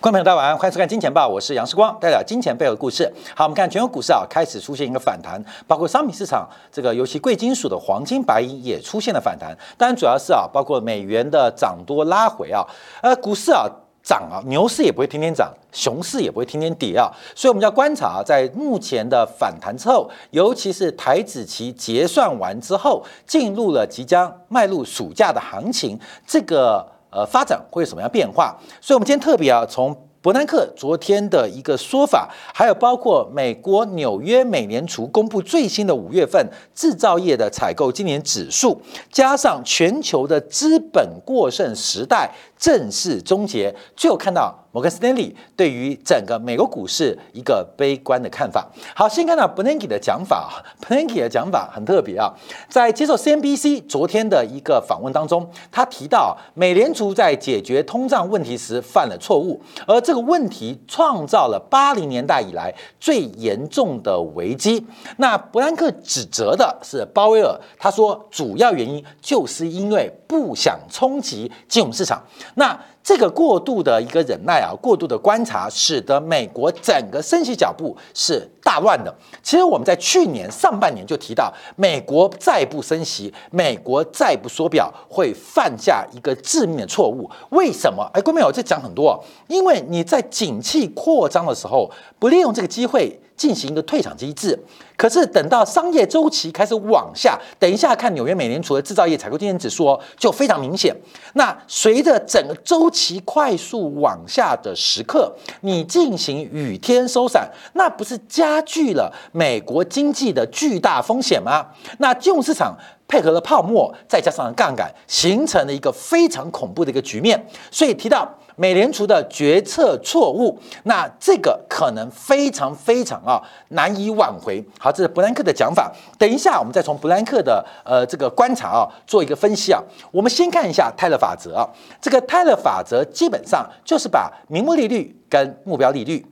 观众朋友，大家晚上欢迎收看《金钱报》，我是杨世光，带来金钱背后的故事。好，我们看全球股市啊，开始出现一个反弹，包括商品市场，这个尤其贵金属的黄金、白银也出现了反弹。当然，主要是啊，包括美元的涨多拉回啊，呃，股市啊涨啊，牛市也不会天天涨，熊市也不会天天跌啊，所以我们要观察在目前的反弹之后，尤其是台子期结算完之后，进入了即将迈入暑假的行情，这个。呃，发展会有什么样变化？所以，我们今天特别啊，从伯南克昨天的一个说法，还有包括美国纽约美联储公布最新的五月份制造业的采购今年指数，加上全球的资本过剩时代正式终结，最后看到。摩根斯丹利对于整个美国股市一个悲观的看法。好，先看到 Bernanke 的讲法。Bernanke 的讲法很特别啊，在接受 CNBC 昨天的一个访问当中，他提到美联储在解决通胀问题时犯了错误，而这个问题创造了八零年代以来最严重的危机。那伯兰克指责的是鲍威尔，他说主要原因就是因为不想冲击金融市场。那这个过度的一个忍耐啊，过度的观察，使得美国整个升息脚步是大乱的。其实我们在去年上半年就提到，美国再不升息，美国再不缩表，会犯下一个致命的错误。为什么？哎，各位朋友，这讲很多，因为你在景气扩张的时候，不利用这个机会。进行一个退场机制，可是等到商业周期开始往下，等一下看纽约美联储的制造业采购经理指数哦，就非常明显。那随着整个周期快速往下的时刻，你进行雨天收伞，那不是加剧了美国经济的巨大风险吗？那金融市场配合了泡沫，再加上杠杆，形成了一个非常恐怖的一个局面。所以提到。美联储的决策错误，那这个可能非常非常啊难以挽回。好，这是布兰克的讲法。等一下，我们再从布兰克的呃这个观察啊做一个分析啊。我们先看一下泰勒法则啊，这个泰勒法则基本上就是把名目利率跟目标利率。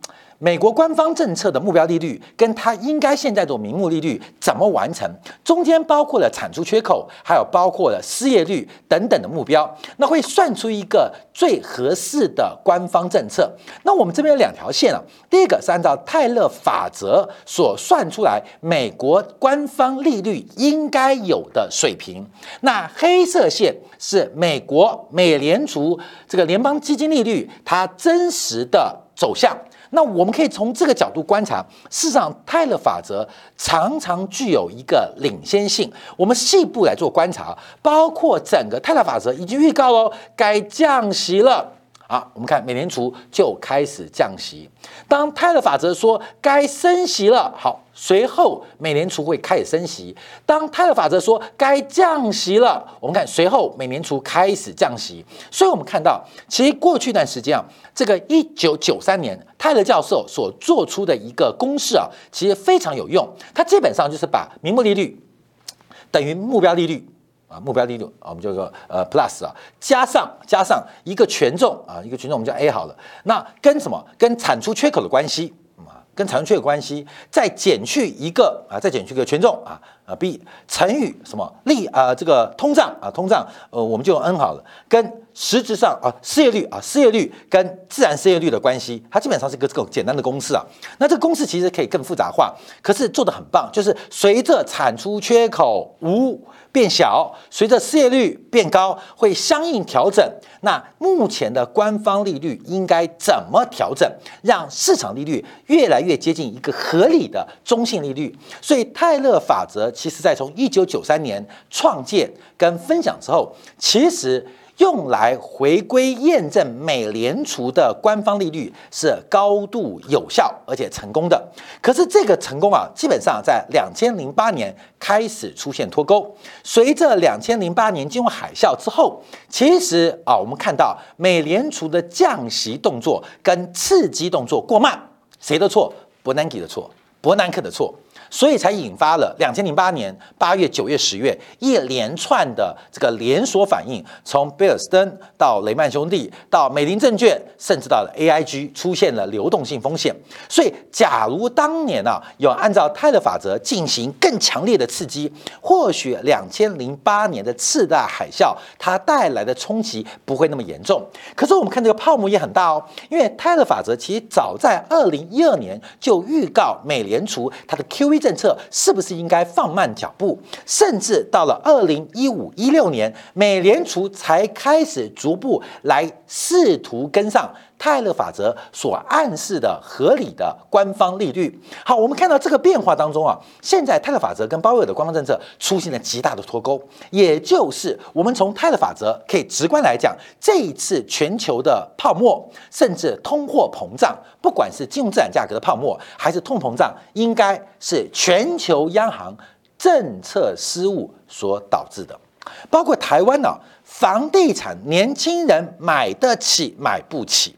美国官方政策的目标利率跟它应该现在的名目利率怎么完成？中间包括了产出缺口，还有包括了失业率等等的目标，那会算出一个最合适的官方政策。那我们这边有两条线啊，第一个是按照泰勒法则所算出来美国官方利率应该有的水平，那黑色线是美国美联储这个联邦基金利率它真实的走向。那我们可以从这个角度观察，事实上泰勒法则常常具有一个领先性。我们细部来做观察，包括整个泰勒法则已经预告喽，该降息了。好，我们看美联储就开始降息。当泰勒法则说该升息了，好，随后美联储会开始升息。当泰勒法则说该降息了，我们看随后美联储开始降息。所以，我们看到其实过去一段时间啊，这个一九九三年泰勒教授所做出的一个公式啊，其实非常有用。它基本上就是把名目利率等于目标利率。啊，目标利率啊，我们叫做呃 plus 啊，加上加上一个权重啊，一个权重我们叫 A 好了。那跟什么？跟产出缺口的关系啊，跟产出缺口关系，再减去一个啊，再减去一个权重啊啊 B 乘以什么利啊？这个通胀啊，通胀呃，我们就用 N 好了。跟实质上啊，失业率啊，失业率跟自然失业率的关系，它基本上是一个这个简单的公式啊。那这个公式其实可以更复杂化，可是做的很棒，就是随着产出缺口无。变小，随着失业率变高，会相应调整。那目前的官方利率应该怎么调整，让市场利率越来越接近一个合理的中性利率？所以泰勒法则其实在从一九九三年创建跟分享之后，其实。用来回归验证美联储的官方利率是高度有效而且成功的。可是这个成功啊，基本上在两千零八年开始出现脱钩。随着两千零八年金融海啸之后，其实啊，我们看到美联储的降息动作跟刺激动作过慢，谁的错？伯南克的错，伯南克的错。所以才引发了两千零八年八月、九月、十月一连串的这个连锁反应，从贝尔斯登到雷曼兄弟，到美林证券，甚至到了 AIG，出现了流动性风险。所以，假如当年啊有按照泰勒法则进行更强烈的刺激，或许两千零八年的次大海啸它带来的冲击不会那么严重。可是我们看这个泡沫也很大哦，因为泰勒法则其实早在二零一二年就预告美联储它的 QE 政策是不是应该放慢脚步，甚至到了二零一五一六年，美联储才开始逐步来试图跟上。泰勒法则所暗示的合理的官方利率，好，我们看到这个变化当中啊，现在泰勒法则跟鲍威尔的官方政策出现了极大的脱钩，也就是我们从泰勒法则可以直观来讲，这一次全球的泡沫甚至通货膨胀，不管是金融资产价格的泡沫还是通膨胀，应该是全球央行政策失误所导致的，包括台湾呢，房地产年轻人买得起买不起。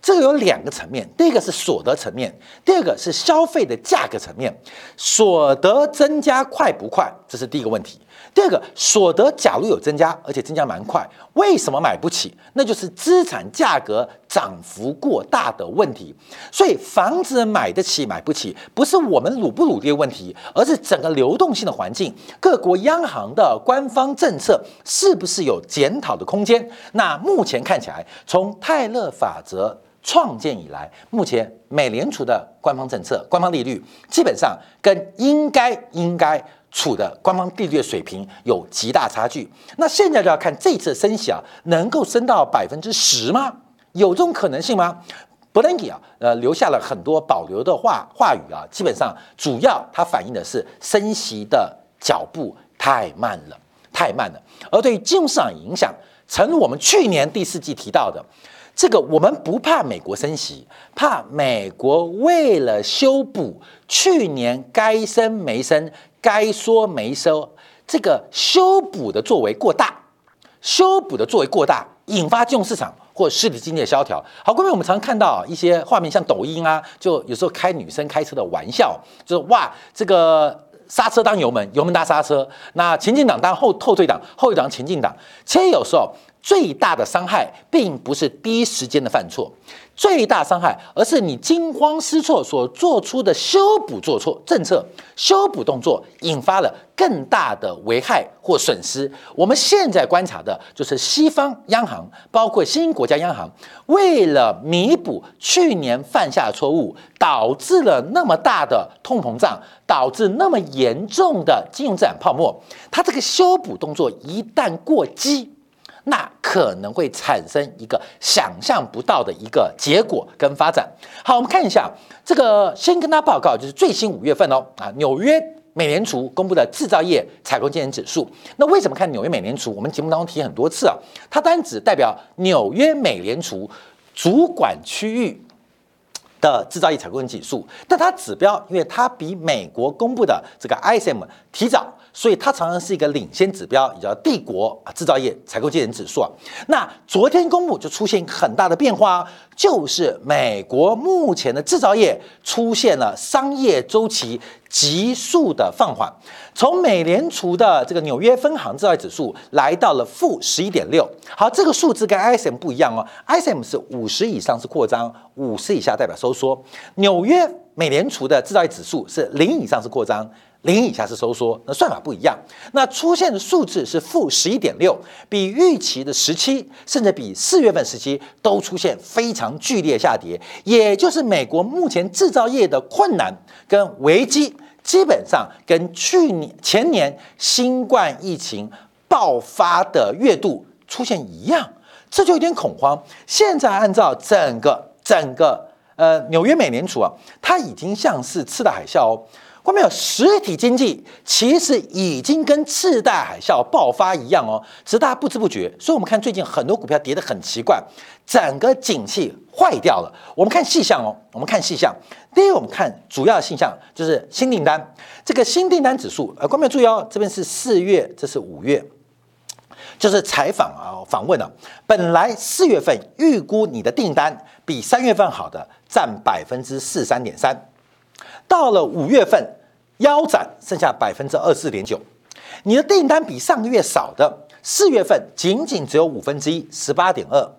这个有两个层面，第一个是所得层面，第二个是消费的价格层面。所得增加快不快？这是第一个问题。第二个，所得假如有增加，而且增加蛮快，为什么买不起？那就是资产价格涨幅过大的问题。所以房子买得起买不起，不是我们努不努力的问题，而是整个流动性的环境，各国央行的官方政策是不是有检讨的空间？那目前看起来，从泰勒法则。创建以来，目前美联储的官方政策、官方利率基本上跟应该应该处的官方利率的水平有极大差距。那现在就要看这次升息啊，能够升到百分之十吗？有这种可能性吗？伯恩吉啊，呃，留下了很多保留的话话语啊，基本上主要它反映的是升息的脚步太慢了，太慢了。而对于金融市场影响，诚如我们去年第四季提到的。这个我们不怕美国升息，怕美国为了修补去年该升没升、该说没收，这个修补的作为过大，修补的作为过大，引发金融市场或实体经济的萧条。好，各位，我们常常看到一些画面，像抖音啊，就有时候开女生开车的玩笑，就是哇，这个刹车当油门，油门当刹车，那前进档当后后退档，后退档前进档，其实有时候。最大的伤害并不是第一时间的犯错，最大伤害，而是你惊慌失措所做出的修补做错政策、修补动作，引发了更大的危害或损失。我们现在观察的就是西方央行，包括新国家央行，为了弥补去年犯下的错误，导致了那么大的通膨胀，导致那么严重的金融资产泡沫。它这个修补动作一旦过激，那可能会产生一个想象不到的一个结果跟发展。好，我们看一下这个，先跟他报告，就是最新五月份哦，啊，纽约美联储公布的制造业采购经理指数。那为什么看纽约美联储？我们节目当中提很多次啊，它单指代表纽约美联储主管区域的制造业采购人指数，但它指标，因为它比美国公布的这个 ISM 提早。所以它常常是一个领先指标，也叫帝国啊制造业采购经理指数啊。那昨天公布就出现很大的变化，就是美国目前的制造业出现了商业周期急速的放缓，从美联储的这个纽约分行制造业指数来到了负十一点六。好，这个数字跟 ISM 不一样哦，ISM 是五十以上是扩张，五十以下代表收收缩。纽约美联储的制造业指数是零以上是扩张。零以下是收缩，那算法不一样。那出现的数字是负十一点六，比预期的十七，甚至比四月份时期都出现非常剧烈下跌。也就是美国目前制造业的困难跟危机，基本上跟去年前年新冠疫情爆发的月度出现一样，这就有点恐慌。现在按照整个整个呃纽约美联储啊，它已经像是次贷海啸哦。后面有实体经济，其实已经跟次贷海啸爆发一样哦，只是大家不知不觉。所以，我们看最近很多股票跌得很奇怪，整个景气坏掉了。我们看细项哦，我们看细项。第一，我们看主要的现象就是新订单，这个新订单指数，呃，观众注意哦，这边是四月，这是五月，就是采访啊，访问啊，本来四月份预估你的订单比三月份好的占百分之四三点三。到了五月份，腰斩，剩下百分之二十四点九。你的订单比上个月少的四月份仅仅只有五分之一，十八点二。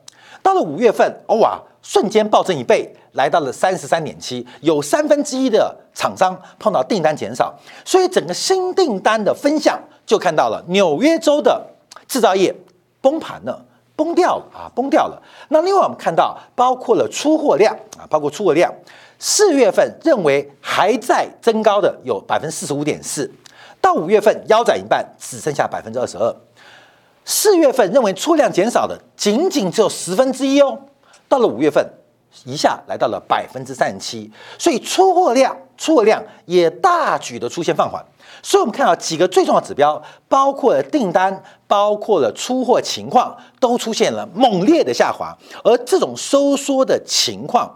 到了五月份，哇，瞬间暴增一倍，来到了三十三点七，有三分之一的厂商碰到订单减少，所以整个新订单的分项就看到了纽约州的制造业崩盘了，崩掉了啊，崩掉了。那另外我们看到，包括了出货量啊，包括出货量，四月份认为还在增高的有百分之四十五点四，到五月份腰斩一半，只剩下百分之二十二。四月份认为出量减少的仅仅只有十分之一哦，到了五月份一下来到了百分之三十七，所以出货量出货量也大举的出现放缓。所以我们看到几个最重要指标，包括了订单，包括了出货情况，都出现了猛烈的下滑。而这种收缩的情况，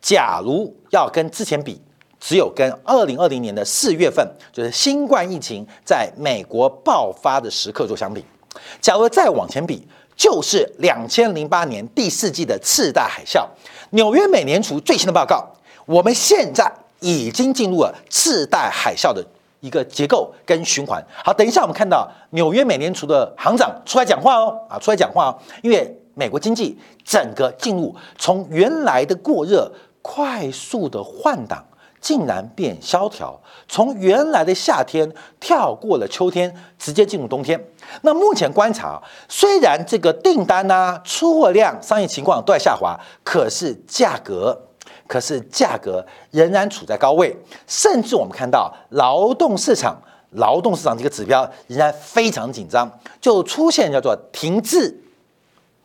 假如要跟之前比，只有跟二零二零年的四月份，就是新冠疫情在美国爆发的时刻做相比。假如再往前比，就是两千零八年第四季的次大海啸。纽约美联储最新的报告，我们现在已经进入了次贷海啸的一个结构跟循环。好，等一下我们看到纽约美联储的行长出来讲话哦，啊，出来讲话哦，因为美国经济整个进入从原来的过热快速的换挡。竟然变萧条，从原来的夏天跳过了秋天，直接进入冬天。那目前观察，虽然这个订单呐、出货量、商业情况都在下滑，可是价格，可是价格仍然处在高位。甚至我们看到劳动市场，劳动市场这个指标仍然非常紧张，就出现叫做停滞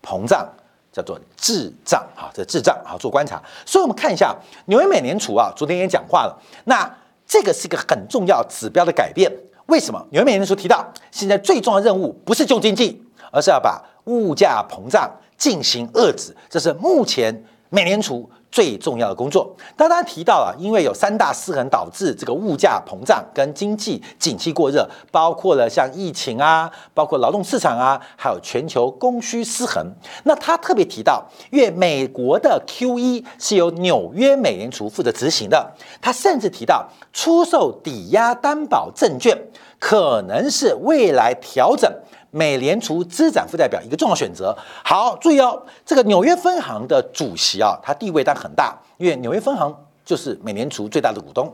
膨胀。叫做智障，哈，这智障，好做观察。所以，我们看一下纽约美联储啊，昨天也讲话了。那这个是一个很重要指标的改变。为什么？纽约美联储提到，现在最重要的任务不是救经济，而是要把物价膨胀进行遏制。这是目前美联储。最重要的工作，刚刚提到了，因为有三大失衡导致这个物价膨胀跟经济景气过热，包括了像疫情啊，包括劳动市场啊，还有全球供需失衡。那他特别提到，因为美国的 Q E 是由纽约美联储负责执行的，他甚至提到出售抵押担保证券可能是未来调整。美联储资产负债表一个重要选择。好，注意哦，这个纽约分行的主席啊，他地位但很大，因为纽约分行就是美联储最大的股东。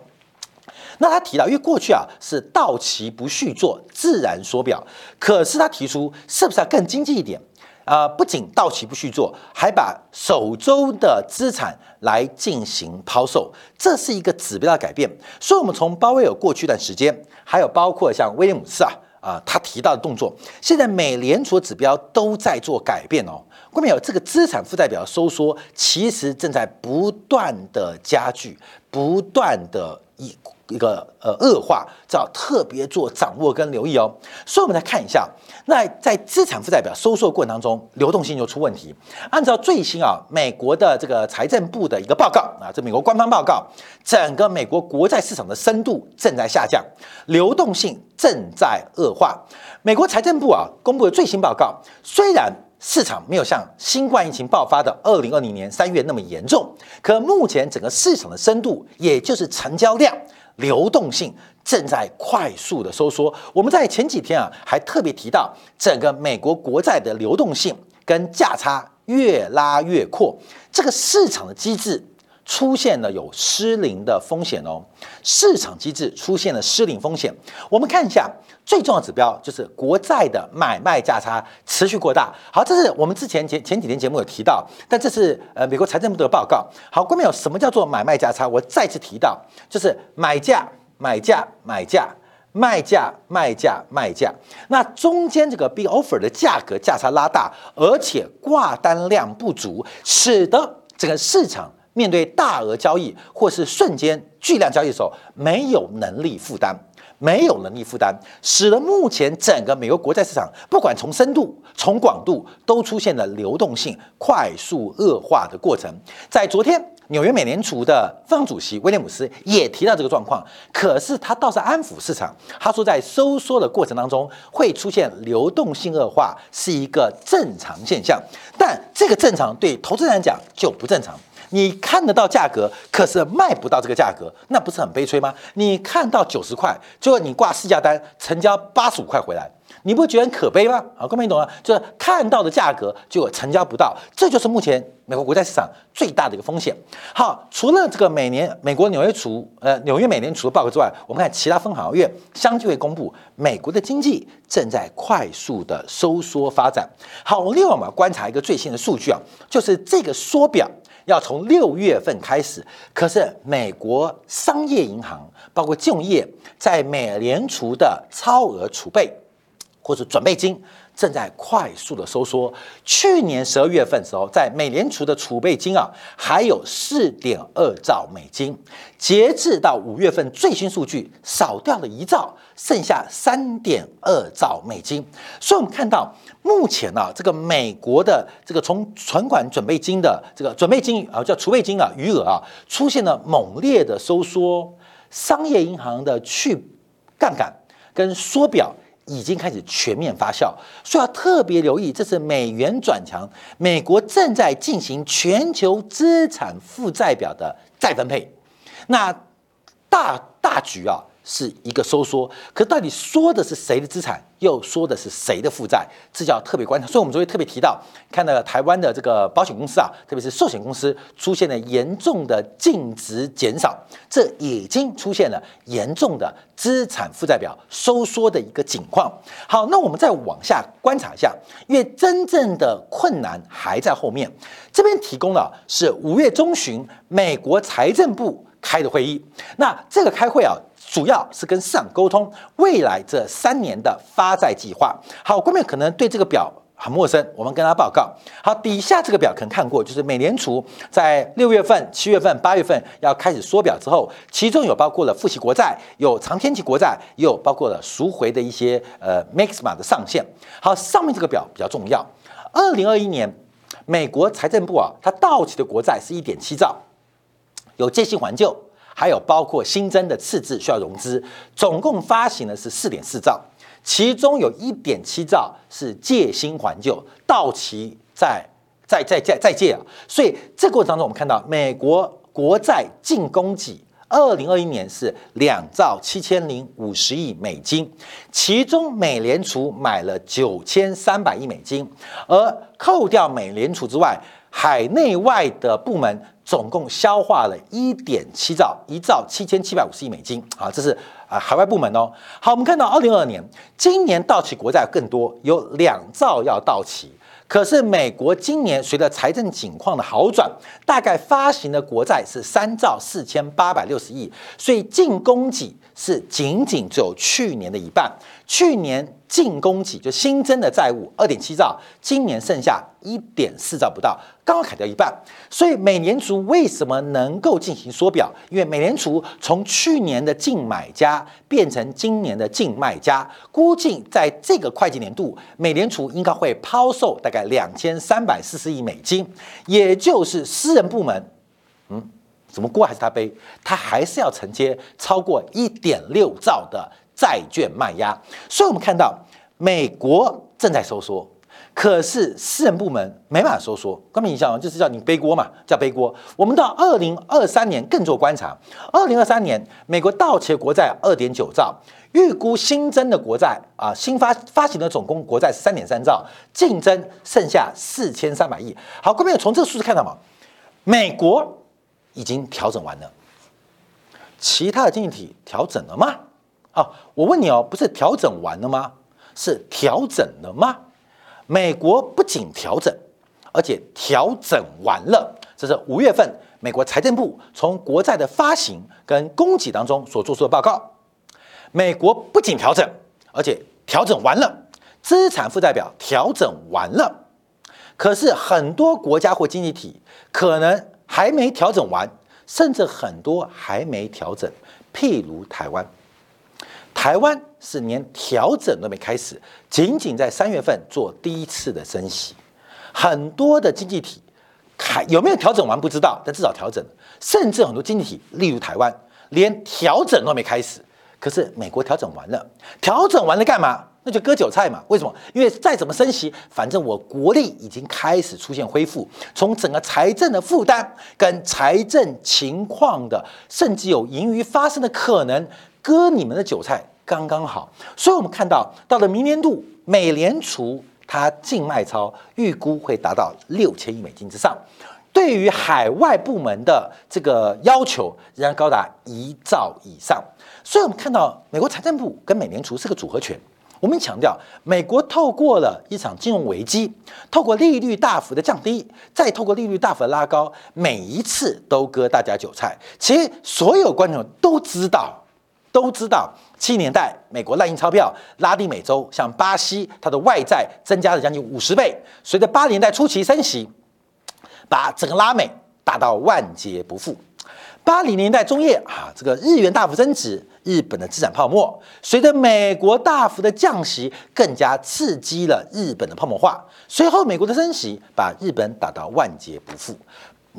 那他提到，因为过去啊是到期不续做，自然缩表，可是他提出是不是要更经济一点啊？不仅到期不续做，还把手中的资产来进行抛售，这是一个指标的改变。所以，我们从鲍威尔过去一段时间，还有包括像威廉姆斯啊。啊，他提到的动作，现在美联储指标都在做改变哦。后面有这个资产负债表收缩，其实正在不断的加剧，不断的一。一个呃恶化，要特别做掌握跟留意哦。所以，我们来看一下，那在资产负债表收缩过程当中，流动性就出问题。按照最新啊，美国的这个财政部的一个报告啊，这美国官方报告，整个美国国债市场的深度正在下降，流动性正在恶化。美国财政部啊公布的最新报告，虽然市场没有像新冠疫情爆发的二零二零年三月那么严重，可目前整个市场的深度，也就是成交量。流动性正在快速的收缩。我们在前几天啊，还特别提到整个美国国债的流动性跟价差越拉越阔，这个市场的机制出现了有失灵的风险哦。市场机制出现了失灵风险。我们看一下最重要指标，就是国债的买卖价差持续扩大。好，这是我们之前前前几天节目有提到，但这是呃美国财政部的报告。好，关面有什么叫做买卖价差？我再次提到，就是买价、买价、买价、卖价、卖价、卖价。那中间这个 big offer 的价格价差拉大，而且挂单量不足，使得整个市场。面对大额交易或是瞬间巨量交易的时候，没有能力负担，没有能力负担，使得目前整个美国国债市场，不管从深度、从广度，都出现了流动性快速恶化的过程。在昨天，纽约美联储的方主席威廉姆斯也提到这个状况，可是他倒是安抚市场，他说在收缩的过程当中会出现流动性恶化是一个正常现象，但这个正常对投资人来讲就不正常。你看得到价格，可是卖不到这个价格，那不是很悲催吗？你看到九十块，结果你挂市价单，成交八十五块回来。你不觉得很可悲吗？啊，各位懂吗？就是看到的价格就成交不到，这就是目前美国国债市场最大的一个风险。好，除了这个每年美国纽约储呃纽约美联储的报告之外，我们看其他分行业相继会公布美国的经济正在快速的收缩发展。好，另外我们要观察一个最新的数据啊，就是这个缩表要从六月份开始，可是美国商业银行包括金融业在美联储的超额储备。或者准备金正在快速的收缩。去年十二月份时候，在美联储的储备金啊，还有四点二兆美金。截至到五月份最新数据，少掉了一兆，剩下三点二兆美金。所以，我们看到目前啊，这个美国的这个从存款准备金的这个准备金啊，叫储备金啊，余额啊，出现了猛烈的收缩。商业银行的去杠杆跟缩表。已经开始全面发酵，所以要特别留意，这是美元转强，美国正在进行全球资产负债表的再分配，那大大局啊。是一个收缩，可到底说的是谁的资产，又说的是谁的负债，这叫特别观察。所以，我们昨天特别提到，看到台湾的这个保险公司啊，特别是寿险公司出现了严重的净值减少，这已经出现了严重的资产负债表收缩的一个情况。好，那我们再往下观察一下，因为真正的困难还在后面。这边提供了是五月中旬美国财政部开的会议，那这个开会啊。主要是跟市场沟通未来这三年的发债计划。好，观众可能对这个表很陌生，我们跟大家报告。好，底下这个表可能看过，就是美联储在六月份、七月份、八月份要开始缩表之后，其中有包括了复习国债，有长天期国债，也有包括了赎回的一些呃 maxima 的上限。好，上面这个表比较重要。二零二一年，美国财政部啊，它到期的国债是一点七兆，有借新还旧。还有包括新增的赤字需要融资，总共发行的是四点四兆，其中有一点七兆是借新还旧，到期再再再再再借啊。所以这个过程当中，我们看到美国国债净供给，二零二一年是两兆七千零五十亿美金，其中美联储买了九千三百亿美金，而扣掉美联储之外，海内外的部门。总共消化了一点七兆，一兆七千七百五十亿美金啊，这是啊海外部门哦。好，我们看到二零二二年，今年到期国债更多，有两兆要到期。可是美国今年随着财政景况的好转，大概发行的国债是三兆四千八百六十亿，所以净供给是仅仅只有去年的一半。去年净供给就新增的债务二点七兆，今年剩下一点四兆不到，刚好砍掉一半。所以美联储为什么能够进行缩表？因为美联储从去年的净买家变成今年的净卖家，估计在这个会计年度，美联储应该会抛售大概两千三百四十亿美金，也就是私人部门，嗯，怎么锅还是他背？他还是要承接超过一点六兆的。债券卖压，所以我们看到美国正在收缩，可是私人部门没办法收缩。关明一下就是叫你背锅嘛，叫背锅。我们到二零二三年更做观察，二零二三年美国到期国债二点九兆，预估新增的国债啊，新发发行的总共国债三点三兆，净增剩下四千三百亿。好，各位从这个数字看到吗？美国已经调整完了，其他的经济体调整了吗？啊，我问你哦，不是调整完了吗？是调整了吗？美国不仅调整，而且调整完了。这是五月份美国财政部从国债的发行跟供给当中所做出的报告。美国不仅调整，而且调整完了，资产负债表调整完了。可是很多国家或经济体可能还没调整完，甚至很多还没调整，譬如台湾。台湾是连调整都没开始，仅仅在三月份做第一次的升息。很多的经济体还有没有调整完不知道，但至少调整。甚至很多经济体，例如台湾，连调整都没开始。可是美国调整完了，调整完了干嘛？那就割韭菜嘛。为什么？因为再怎么升息，反正我国力已经开始出现恢复，从整个财政的负担跟财政情况的，甚至有盈余发生的可能，割你们的韭菜刚刚好。所以我们看到，到了明年度，美联储它净卖超预估会达到六千亿美金之上。对于海外部门的这个要求，仍然高达一兆以上。所以，我们看到美国财政部跟美联储是个组合拳。我们强调，美国透过了一场金融危机，透过利率大幅的降低，再透过利率大幅的拉高，每一次都割大家韭菜。其实，所有观众都知道，都知道，七年代美国滥印钞票，拉丁美洲像巴西，它的外债增加了将近五十倍。随着八年代初期升息。把整个拉美打到万劫不复。八零年代中叶啊，这个日元大幅增值，日本的资产泡沫，随着美国大幅的降息，更加刺激了日本的泡沫化。随后，美国的升息把日本打到万劫不复，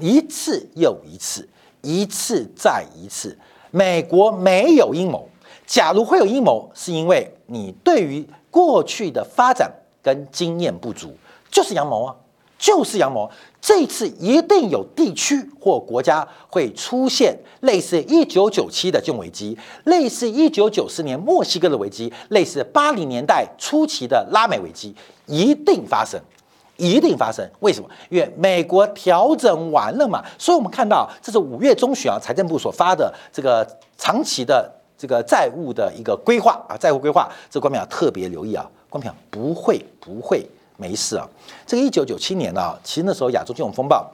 一次又一次，一次再一次。美国没有阴谋，假如会有阴谋，是因为你对于过去的发展跟经验不足，就是阳谋啊。就是阳谋，这次一定有地区或国家会出现类似一九九七的金融危机，类似一九九四年墨西哥的危机，类似八零年代初期的拉美危机，一定发生，一定发生。为什么？因为美国调整完了嘛，所以我们看到这是五月中旬啊，财政部所发的这个长期的这个债务的一个规划啊，债务规划，这官票特别留意啊，官票不会不会。没事啊，这个一九九七年呢，其实那时候亚洲金融风暴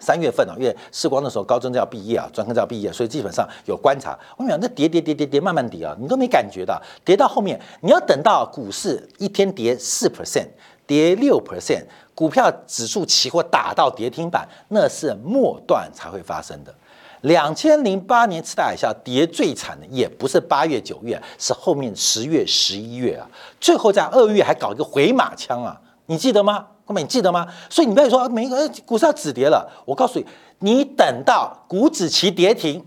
三月份啊，因为世光的时候高中就要毕业啊，专科就要毕业，所以基本上有观察。我跟你讲，那跌跌跌跌跌，慢慢跌啊，你都没感觉到，跌到后面，你要等到股市一天跌四 percent，跌六 percent，股票指数期货打到跌停板，那是末段才会发生的。两千零八年次贷海啸跌最惨的也不是八月九月，是后面十月十一月啊，最后在二月还搞一个回马枪啊，你记得吗？哥们，你记得吗？所以你不要说每个股市要止跌了，我告诉你，你等到股指期跌停，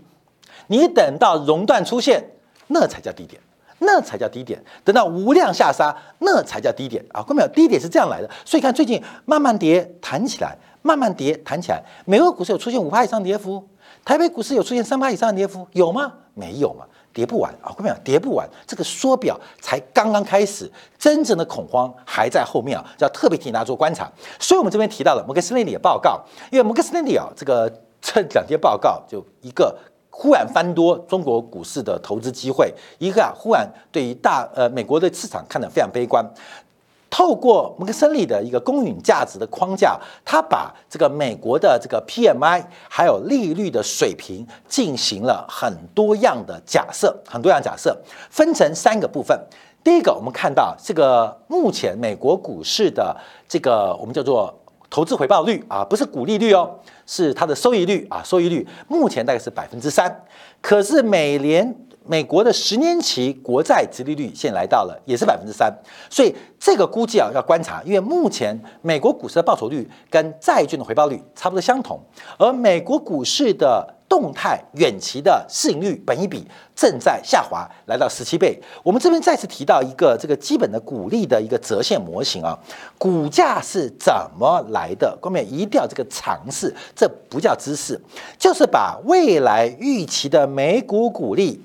你等到熔断出现，那才叫低点，那才叫低点。等到无量下杀，那才叫低点啊！看没有，低点是这样来的。所以看最近慢慢跌弹起来，慢慢跌弹起来，美国股市有出现五趴以上跌幅。台北股市有出现三趴以上的跌幅有吗？没有嘛，跌不完啊！各位讲，跌不完，这个缩表才刚刚开始，真正的恐慌还在后面啊，要特别提醒大家做观察。所以我们这边提到了摩根斯丹利的报告，因为摩根斯丹利啊，这个这两天报告就一个忽然翻多中国股市的投资机会，一个啊忽然对于大呃美国的市场看得非常悲观。透过摩根森利的一个公允价值的框架，他把这个美国的这个 PMI 还有利率的水平进行了很多样的假设，很多样假设分成三个部分。第一个，我们看到这个目前美国股市的这个我们叫做投资回报率啊，不是股利率哦，是它的收益率啊，收益率目前大概是百分之三，可是美联。美国的十年期国债殖利率现在来到了也是百分之三，所以这个估计啊要观察，因为目前美国股市的报酬率跟债券的回报率差不多相同，而美国股市的动态远期的市盈率本一比正在下滑，来到十七倍。我们这边再次提到一个这个基本的股利的一个折现模型啊，股价是怎么来的？各位一定要这个尝试，这不叫知识，就是把未来预期的每股股利。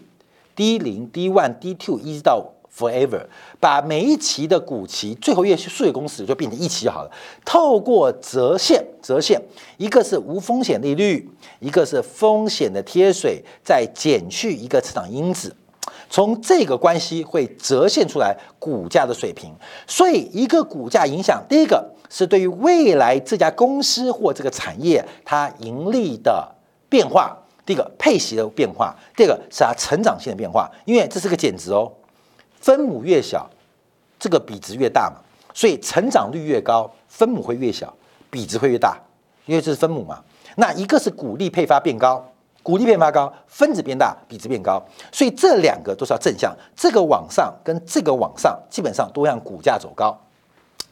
D 零、D one、D two 一直到 forever，把每一期的股期最后一数学公式就变成一期就好了。透过折现，折现，一个是无风险利率，一个是风险的贴水，再减去一个市场因子，从这个关系会折现出来股价的水平。所以，一个股价影响，第一个是对于未来这家公司或这个产业它盈利的变化。第一个配息的变化，第二个是它成长性的变化，因为这是个减值哦，分母越小，这个比值越大嘛，所以成长率越高，分母会越小，比值会越大，因为这是分母嘛。那一个是股利配发变高，股利配发高，分子变大，比值变高，所以这两个都是要正向，这个往上跟这个往上，基本上都让股价走高。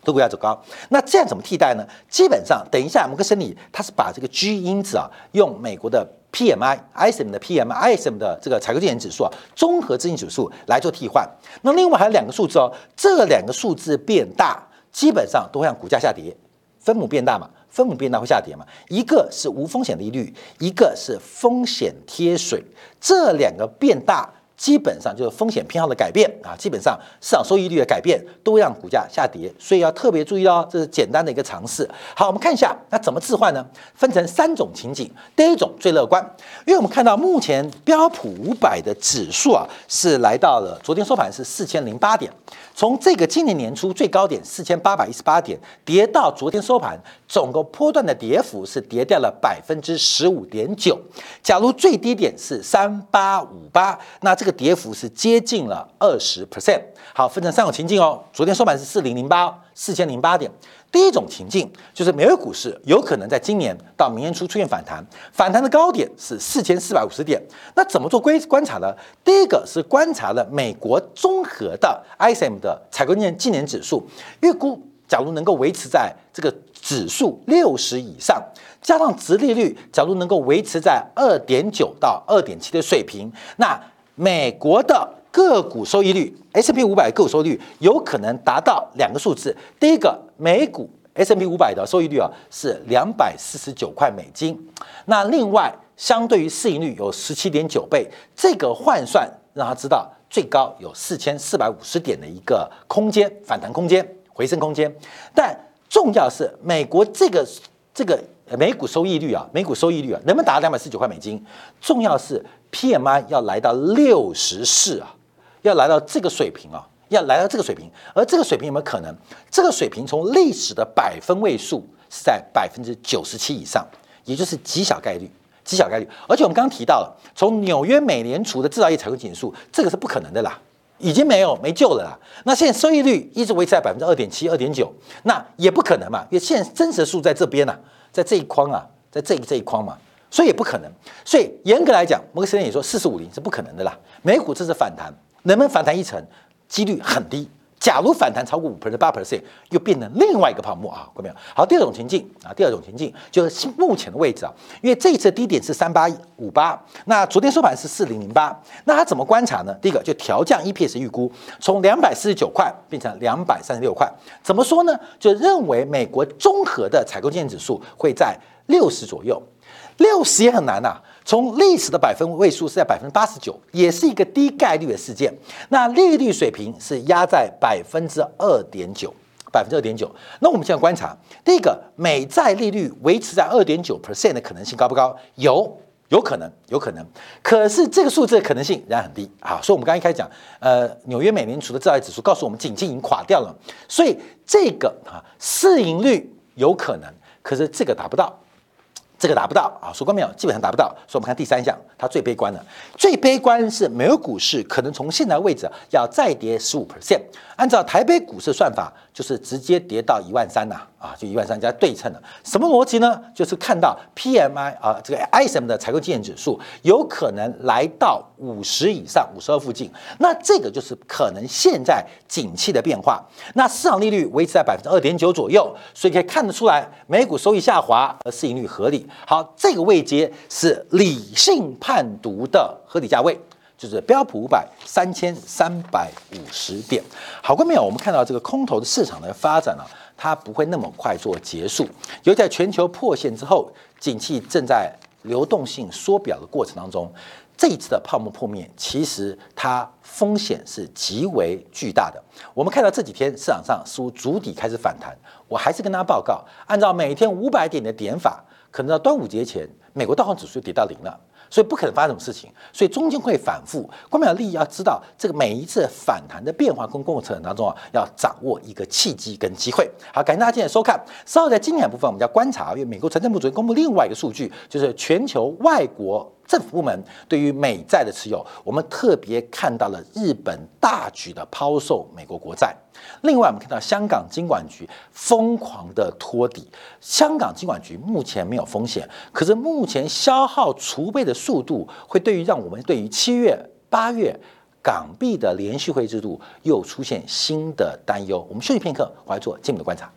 都股价走高。那这样怎么替代呢？基本上，等一下摩根士丹利它是把这个 G 因子啊，用美国的 PMI、ISM 的 PMI、ISM 的这个采购经理指数啊，综合资金指数来做替换。那另外还有两个数字哦，这两个数字变大，基本上都会让股价下跌。分母变大嘛，分母变大会下跌嘛。一个是无风险利率，一个是风险贴水，这两个变大。基本上就是风险偏好的改变啊，基本上市场收益率的改变都让股价下跌，所以要特别注意哦。这是简单的一个尝试。好，我们看一下那怎么置换呢？分成三种情景。第一种最乐观，因为我们看到目前标普五百的指数啊是来到了昨天收盘是四千零八点。从这个今年年初最高点四千八百一十八点跌到昨天收盘，总个波段的跌幅是跌掉了百分之十五点九。假如最低点是三八五八，那这个跌幅是接近了二十 percent。好，分成三种情境哦。昨天收盘是四零零八，四千零八点。第一种情境就是美国股市有可能在今年到明年初出现反弹，反弹的高点是四千四百五十点。那怎么做规观察呢？第一个是观察了美国综合的 ISM 的采购年纪年指数，预估假如能够维持在这个指数六十以上，加上值利率假如能够维持在二点九到二点七的水平，那美国的个股收益率，S&P 五百个股收益率有可能达到两个数字。第一个，美股 S&P 五百的收益率啊是两百四十九块美金。那另外，相对于市盈率有十七点九倍，这个换算让他知道最高有四千四百五十点的一个空间反弹空间、回升空间。但重要是美国这个这个美股收益率啊，美股收益率啊能不能达到两百四十九块美金？重要是 PMI 要来到六十四啊。要来到这个水平啊，要来到这个水平，而这个水平有没有可能？这个水平从历史的百分位数是在百分之九十七以上，也就是极小概率，极小概率。而且我们刚刚提到了，从纽约美联储的制造业采购指数，这个是不可能的啦，已经没有没救了啦。那现在收益率一直维持在百分之二点七、二点九，那也不可能嘛，因为现在真实数在这边呐，在这一框啊，在这这一框嘛，所以也不可能。所以严格来讲，摩根士丹也说四四五零是不可能的啦。美股这次反弹。能不能反弹一层，几率很低。假如反弹超过五 percent、八 percent，又变成另外一个泡沫啊，看到没有？好，第二种情境啊，第二种情境就是目前的位置啊，因为这一次低点是三八五八，那昨天收盘是四零零八，那它怎么观察呢？第一个就调降 EPS 预估，从两百四十九块变成两百三十六块。怎么说呢？就认为美国综合的采购经理指数会在六十左右，六十也很难呐。从历史的百分位数是在百分之八十九，也是一个低概率的事件。那利率水平是压在百分之二点九，百分之二点九。那我们现在观察，第一个，美债利率维持在二点九 percent 的可能性高不高？有，有可能，有可能。可是这个数字的可能性仍然很低啊。所以，我们刚一开始讲，呃，纽约美联储的债指数告诉我们，经济已经垮掉了。所以，这个啊，市盈率有可能，可是这个达不到。这个达不到啊，曙光没有，基本上达不到。所以，我们看第三项，它最悲观的，最悲观是美国股市可能从现在位置要再跌十五 percent。按照台北股市算法，就是直接跌到一万三呐，啊，就一万三加对称的。什么逻辑呢？就是看到 PMI 啊，这个 ISM 的采购经验指数有可能来到五十以上，五十二附近。那这个就是可能现在景气的变化。那市场利率维持在百分之二点九左右，所以可以看得出来，美股收益下滑，而市盈率合理。好，这个位阶是理性判读的合理价位，就是标普五百三千三百五十点。好，过没有？我们看到这个空头的市场的发展呢，它不会那么快做结束。尤其在全球破线之后，景气正在流动性缩表的过程当中，这一次的泡沫破灭，其实它风险是极为巨大的。我们看到这几天市场上似乎主底开始反弹，我还是跟大家报告，按照每天五百点的点法。可能到端午节前，美国道琼指数跌到零了，所以不可能发生什么事情，所以中间会反复。关表利益要知道，这个每一次反弹的变化跟过程当中啊，要掌握一个契机跟机会。好，感谢大家今天收看。稍后在今天部分，我们要观察，因为美国财政部昨天公布另外一个数据，就是全球外国。政府部门对于美债的持有，我们特别看到了日本大举的抛售美国国债。另外，我们看到香港金管局疯狂的托底。香港金管局目前没有风险，可是目前消耗储备的速度，会对于让我们对于七月、八月港币的连续会制度又出现新的担忧。我们休息片刻，我来做进一步的观察。